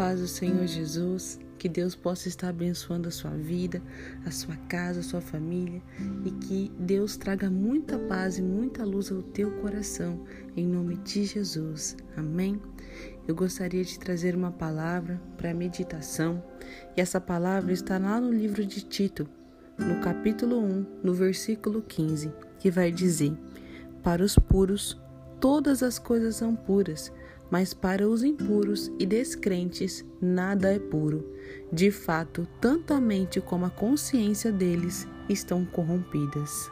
paz do Senhor Jesus, que Deus possa estar abençoando a sua vida, a sua casa, a sua família e que Deus traga muita paz e muita luz ao teu coração, em nome de Jesus. Amém. Eu gostaria de trazer uma palavra para meditação e essa palavra está lá no livro de Tito, no capítulo 1, no versículo 15, que vai dizer: Para os puros, todas as coisas são puras mas para os impuros e descrentes nada é puro. De fato, tanto a mente como a consciência deles estão corrompidas.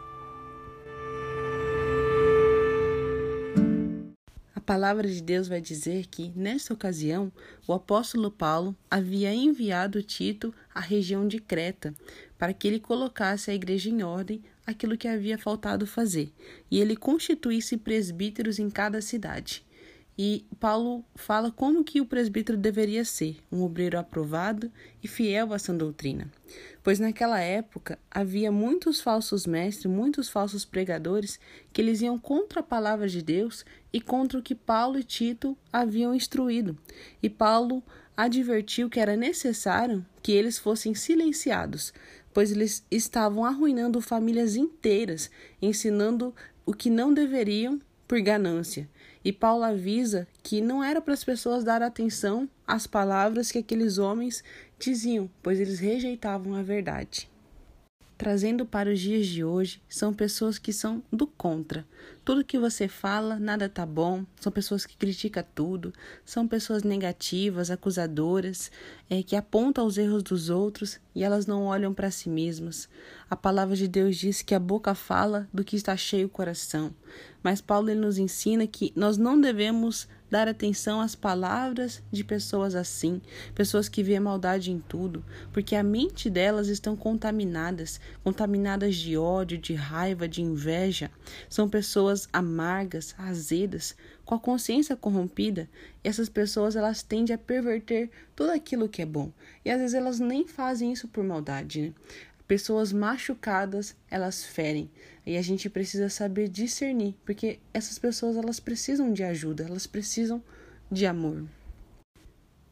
A palavra de Deus vai dizer que, nesta ocasião, o apóstolo Paulo havia enviado Tito à região de Creta para que ele colocasse a igreja em ordem aquilo que havia faltado fazer e ele constituísse presbíteros em cada cidade. E Paulo fala como que o presbítero deveria ser, um obreiro aprovado e fiel à sã doutrina. Pois naquela época havia muitos falsos mestres, muitos falsos pregadores que eles iam contra a palavra de Deus e contra o que Paulo e Tito haviam instruído. E Paulo advertiu que era necessário que eles fossem silenciados, pois eles estavam arruinando famílias inteiras, ensinando o que não deveriam por ganância. E Paulo avisa que não era para as pessoas dar atenção às palavras que aqueles homens diziam, pois eles rejeitavam a verdade trazendo para os dias de hoje são pessoas que são do contra. Tudo que você fala, nada tá bom. São pessoas que criticam tudo. São pessoas negativas, acusadoras, é, que apontam os erros dos outros e elas não olham para si mesmas. A palavra de Deus diz que a boca fala do que está cheio o coração. Mas Paulo ele nos ensina que nós não devemos dar atenção às palavras de pessoas assim, pessoas que vêem maldade em tudo, porque a mente delas estão contaminadas, contaminadas de ódio, de raiva, de inveja. São pessoas amargas, azedas, com a consciência corrompida. Essas pessoas elas tendem a perverter tudo aquilo que é bom. E às vezes elas nem fazem isso por maldade, né? Pessoas machucadas, elas ferem. E a gente precisa saber discernir, porque essas pessoas elas precisam de ajuda, elas precisam de amor.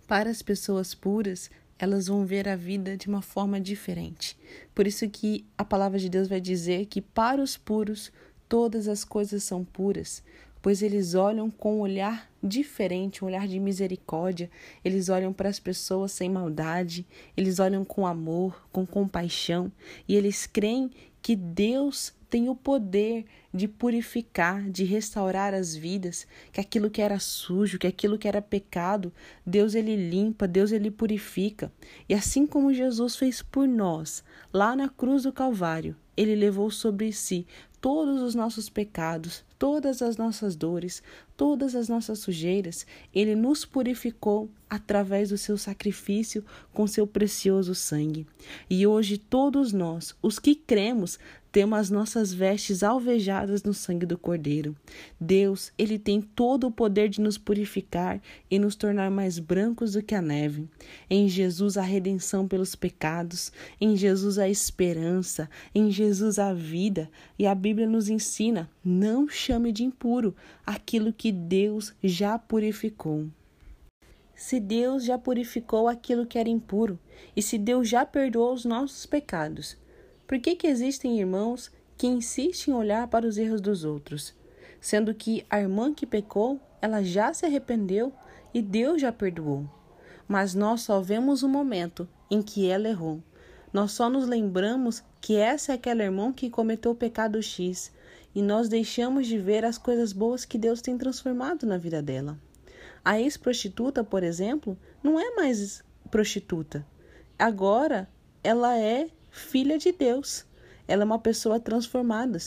Para as pessoas puras, elas vão ver a vida de uma forma diferente. Por isso que a palavra de Deus vai dizer que para os puros todas as coisas são puras, pois eles olham com um olhar diferente, um olhar de misericórdia. Eles olham para as pessoas sem maldade, eles olham com amor, com compaixão, e eles creem que Deus tem o poder de purificar, de restaurar as vidas, que aquilo que era sujo, que aquilo que era pecado, Deus ele limpa, Deus ele purifica. E assim como Jesus fez por nós, lá na cruz do Calvário, ele levou sobre si todos os nossos pecados, todas as nossas dores, todas as nossas sujeiras. Ele nos purificou através do seu sacrifício com seu precioso sangue. E hoje todos nós, os que cremos, temos as nossas vestes alvejadas no sangue do Cordeiro. Deus, ele tem todo o poder de nos purificar e nos tornar mais brancos do que a neve. Em Jesus a redenção pelos pecados, em Jesus a esperança, em Jesus a vida. E a Bíblia nos ensina: não chame de impuro aquilo que Deus já purificou. Se Deus já purificou aquilo que era impuro, e se Deus já perdoou os nossos pecados, por que, que existem irmãos que insistem em olhar para os erros dos outros, sendo que a irmã que pecou, ela já se arrependeu e Deus já perdoou? Mas nós só vemos o momento em que ela errou. Nós só nos lembramos que essa é aquela irmã que cometeu o pecado X e nós deixamos de ver as coisas boas que Deus tem transformado na vida dela. A ex-prostituta, por exemplo, não é mais prostituta. Agora ela é filha de Deus. Ela é uma pessoa transformada.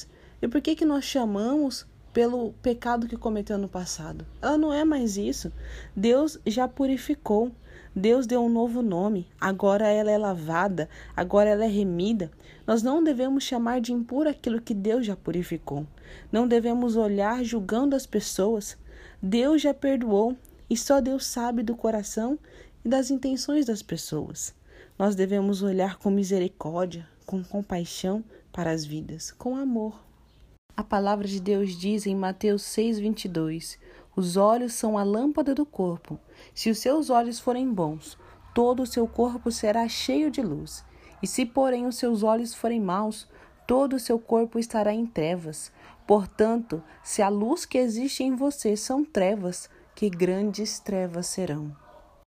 E por que que nós chamamos pelo pecado que cometeu no passado? Ela não é mais isso. Deus já purificou. Deus deu um novo nome. Agora ela é lavada, agora ela é remida. Nós não devemos chamar de impuro aquilo que Deus já purificou. Não devemos olhar julgando as pessoas. Deus já perdoou e só Deus sabe do coração e das intenções das pessoas. Nós devemos olhar com misericórdia, com compaixão para as vidas, com amor. A palavra de Deus diz em Mateus 6:22: Os olhos são a lâmpada do corpo. Se os seus olhos forem bons, todo o seu corpo será cheio de luz. E se, porém, os seus olhos forem maus, todo o seu corpo estará em trevas. Portanto, se a luz que existe em você são trevas, que grandes trevas serão.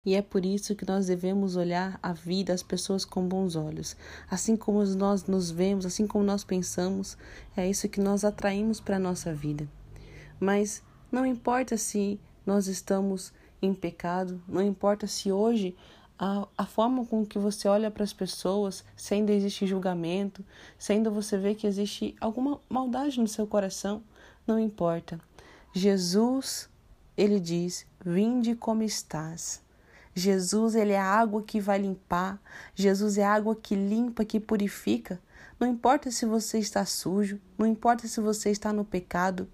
E é por isso que nós devemos olhar a vida, as pessoas com bons olhos. Assim como nós nos vemos, assim como nós pensamos, é isso que nós atraímos para a nossa vida. Mas não importa se nós estamos em pecado, não importa se hoje a, a forma com que você olha para as pessoas, se ainda existe julgamento, se ainda você vê que existe alguma maldade no seu coração, não importa. Jesus, ele diz: Vinde como estás. Jesus, ele é a água que vai limpar. Jesus é a água que limpa, que purifica. Não importa se você está sujo, não importa se você está no pecado.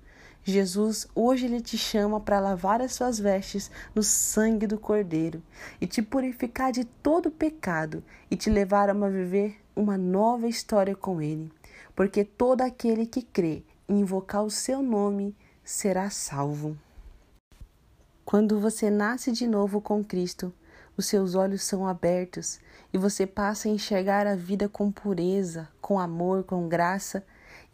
Jesus, hoje ele te chama para lavar as suas vestes no sangue do Cordeiro e te purificar de todo pecado e te levar a viver uma nova história com ele. Porque todo aquele que crê e invocar o seu nome será salvo. Quando você nasce de novo com Cristo, os seus olhos são abertos e você passa a enxergar a vida com pureza, com amor, com graça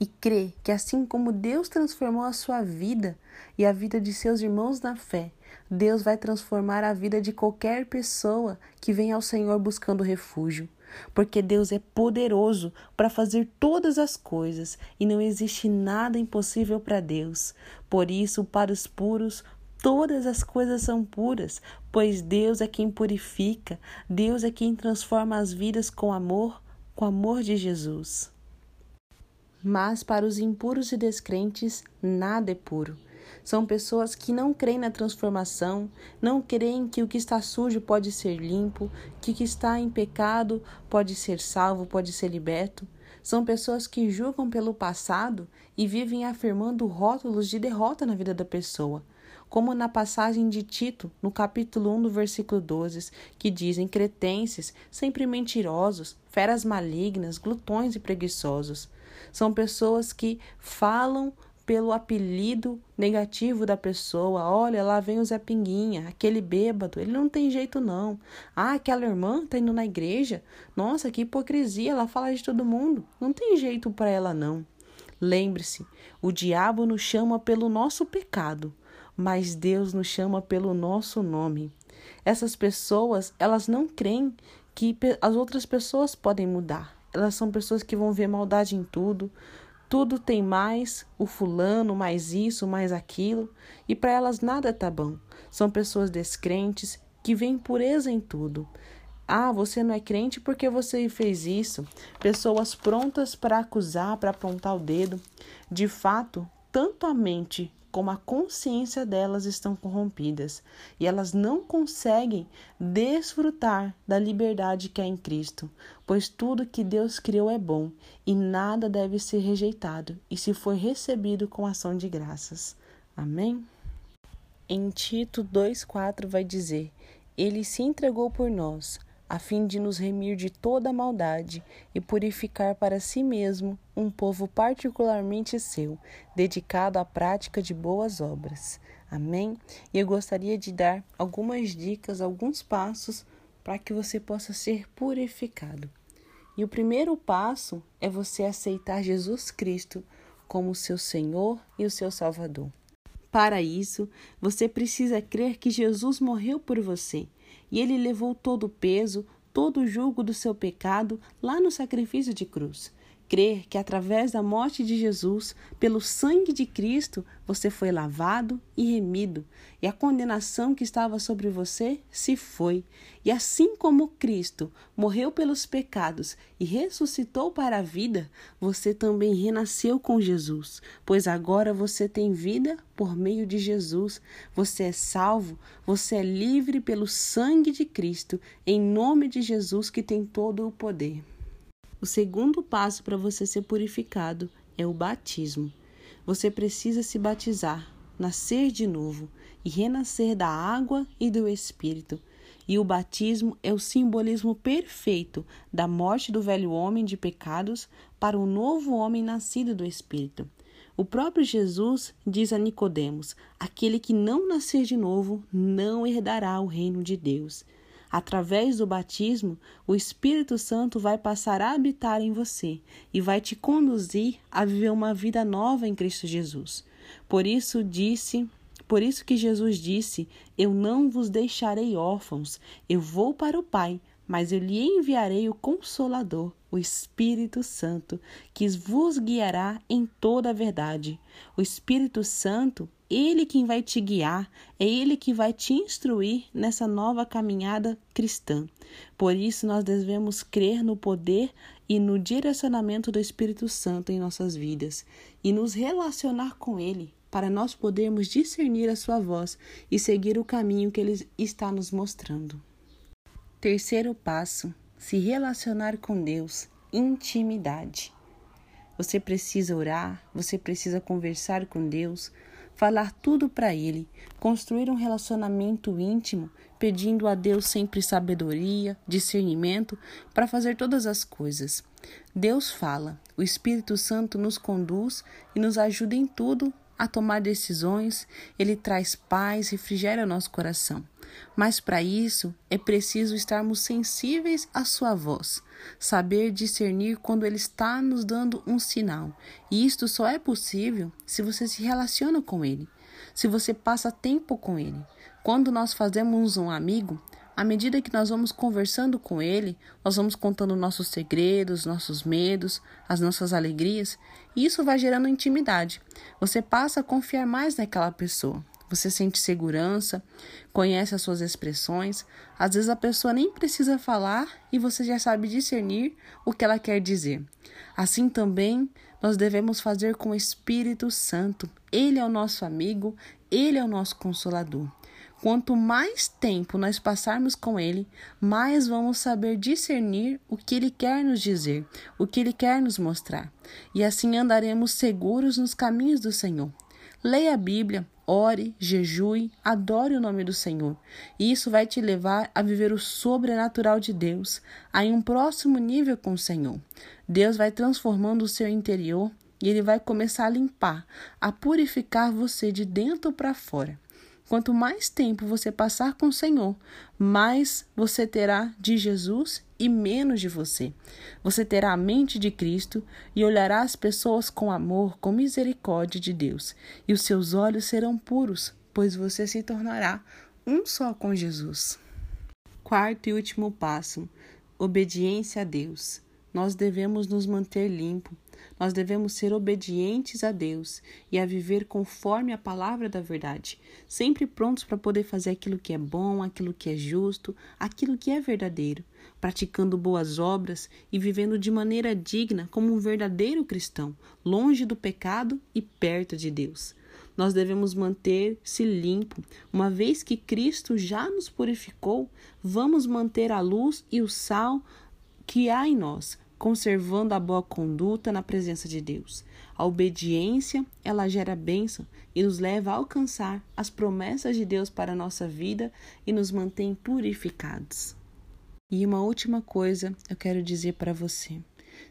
e crê que assim como Deus transformou a sua vida e a vida de seus irmãos na fé, Deus vai transformar a vida de qualquer pessoa que vem ao Senhor buscando refúgio. Porque Deus é poderoso para fazer todas as coisas e não existe nada impossível para Deus. Por isso, para os puros, Todas as coisas são puras, pois Deus é quem purifica, Deus é quem transforma as vidas com amor, com amor de Jesus. Mas para os impuros e descrentes, nada é puro. São pessoas que não creem na transformação, não creem que o que está sujo pode ser limpo, que o que está em pecado pode ser salvo, pode ser liberto. São pessoas que julgam pelo passado e vivem afirmando rótulos de derrota na vida da pessoa como na passagem de Tito, no capítulo 1, do versículo 12, que dizem cretenses, sempre mentirosos, feras malignas, glutões e preguiçosos. São pessoas que falam pelo apelido negativo da pessoa. Olha, lá vem o Zé Pinguinha, aquele bêbado, ele não tem jeito não. Ah, aquela irmã tá indo na igreja. Nossa, que hipocrisia, ela fala de todo mundo. Não tem jeito para ela não. Lembre-se, o diabo nos chama pelo nosso pecado, mas Deus nos chama pelo nosso nome. Essas pessoas, elas não creem que as outras pessoas podem mudar. Elas são pessoas que vão ver maldade em tudo. Tudo tem mais, o fulano, mais isso, mais aquilo, e para elas nada tá bom. São pessoas descrentes que veem pureza em tudo. Ah, você não é crente porque você fez isso. Pessoas prontas para acusar, para apontar o dedo. De fato, tanto a mente como a consciência delas estão corrompidas e elas não conseguem desfrutar da liberdade que há em Cristo, pois tudo que Deus criou é bom e nada deve ser rejeitado, e se foi recebido com ação de graças. Amém? Em Tito 2,4 vai dizer: Ele se entregou por nós a fim de nos remir de toda maldade e purificar para si mesmo um povo particularmente seu, dedicado à prática de boas obras. Amém? E eu gostaria de dar algumas dicas, alguns passos para que você possa ser purificado. E o primeiro passo é você aceitar Jesus Cristo como seu Senhor e o seu Salvador. Para isso, você precisa crer que Jesus morreu por você e ele levou todo o peso, todo o jugo do seu pecado lá no sacrifício de cruz. Crer que através da morte de Jesus, pelo sangue de Cristo, você foi lavado e remido, e a condenação que estava sobre você se foi. E assim como Cristo morreu pelos pecados e ressuscitou para a vida, você também renasceu com Jesus, pois agora você tem vida por meio de Jesus. Você é salvo, você é livre pelo sangue de Cristo, em nome de Jesus que tem todo o poder. O segundo passo para você ser purificado é o batismo. Você precisa se batizar, nascer de novo e renascer da água e do Espírito. E o batismo é o simbolismo perfeito da morte do velho homem de pecados para o novo homem nascido do Espírito. O próprio Jesus diz a Nicodemos: aquele que não nascer de novo não herdará o reino de Deus. Através do batismo, o Espírito Santo vai passar a habitar em você e vai te conduzir a viver uma vida nova em Cristo Jesus. Por isso disse, por isso que Jesus disse: Eu não vos deixarei órfãos, eu vou para o Pai, mas eu lhe enviarei o consolador, o Espírito Santo, que vos guiará em toda a verdade. O Espírito Santo ele quem vai te guiar, é Ele que vai te instruir nessa nova caminhada cristã. Por isso, nós devemos crer no poder e no direcionamento do Espírito Santo em nossas vidas e nos relacionar com Ele para nós podermos discernir a Sua voz e seguir o caminho que Ele está nos mostrando. Terceiro passo: se relacionar com Deus, intimidade. Você precisa orar, você precisa conversar com Deus, falar tudo para Ele, construir um relacionamento íntimo, pedindo a Deus sempre sabedoria, discernimento para fazer todas as coisas. Deus fala, o Espírito Santo nos conduz e nos ajuda em tudo a tomar decisões, ele traz paz, refrigera nosso coração. Mas para isso é preciso estarmos sensíveis à sua voz, saber discernir quando ele está nos dando um sinal. E isto só é possível se você se relaciona com ele, se você passa tempo com ele. Quando nós fazemos um amigo, à medida que nós vamos conversando com ele, nós vamos contando nossos segredos, nossos medos, as nossas alegrias, e isso vai gerando intimidade. Você passa a confiar mais naquela pessoa. Você sente segurança, conhece as suas expressões. Às vezes a pessoa nem precisa falar e você já sabe discernir o que ela quer dizer. Assim também nós devemos fazer com o Espírito Santo. Ele é o nosso amigo, ele é o nosso consolador. Quanto mais tempo nós passarmos com Ele, mais vamos saber discernir o que Ele quer nos dizer, o que Ele quer nos mostrar. E assim andaremos seguros nos caminhos do Senhor. Leia a Bíblia, ore, jejue, adore o nome do Senhor. E isso vai te levar a viver o sobrenatural de Deus, a um próximo nível com o Senhor. Deus vai transformando o seu interior e ele vai começar a limpar, a purificar você de dentro para fora. Quanto mais tempo você passar com o Senhor, mais você terá de Jesus e menos de você. Você terá a mente de Cristo e olhará as pessoas com amor, com misericórdia de Deus, e os seus olhos serão puros, pois você se tornará um só com Jesus. Quarto e último passo: obediência a Deus. Nós devemos nos manter limpo, nós devemos ser obedientes a Deus e a viver conforme a palavra da verdade, sempre prontos para poder fazer aquilo que é bom, aquilo que é justo, aquilo que é verdadeiro, praticando boas obras e vivendo de maneira digna como um verdadeiro cristão, longe do pecado e perto de Deus. Nós devemos manter-se limpo, uma vez que Cristo já nos purificou, vamos manter a luz e o sal que há em nós, conservando a boa conduta na presença de Deus. A obediência, ela gera bênção e nos leva a alcançar as promessas de Deus para a nossa vida e nos mantém purificados. E uma última coisa eu quero dizer para você.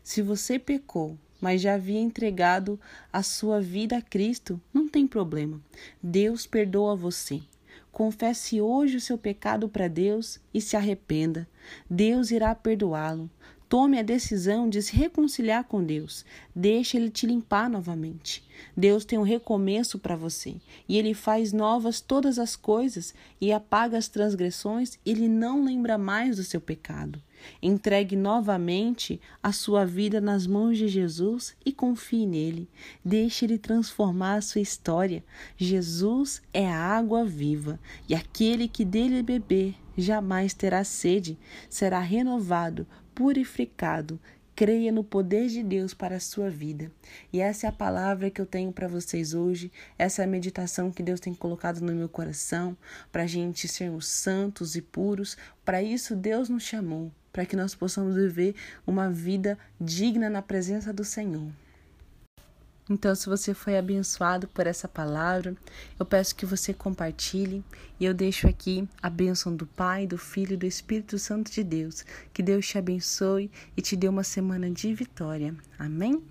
Se você pecou, mas já havia entregado a sua vida a Cristo, não tem problema. Deus perdoa você. Confesse hoje o seu pecado para Deus e se arrependa. Deus irá perdoá-lo. Tome a decisão de se reconciliar com Deus. Deixe Ele te limpar novamente. Deus tem um recomeço para você e Ele faz novas todas as coisas e apaga as transgressões. Ele não lembra mais do seu pecado. Entregue novamente a sua vida nas mãos de Jesus e confie nele. Deixe ele transformar a sua história. Jesus é a água viva e aquele que dele beber jamais terá sede, será renovado purificado. Creia no poder de Deus para a sua vida. E essa é a palavra que eu tenho para vocês hoje. Essa é a meditação que Deus tem colocado no meu coração para a gente sermos santos e puros. Para isso, Deus nos chamou para que nós possamos viver uma vida digna na presença do Senhor. Então, se você foi abençoado por essa palavra, eu peço que você compartilhe e eu deixo aqui a bênção do Pai, do Filho e do Espírito Santo de Deus. Que Deus te abençoe e te dê uma semana de vitória. Amém?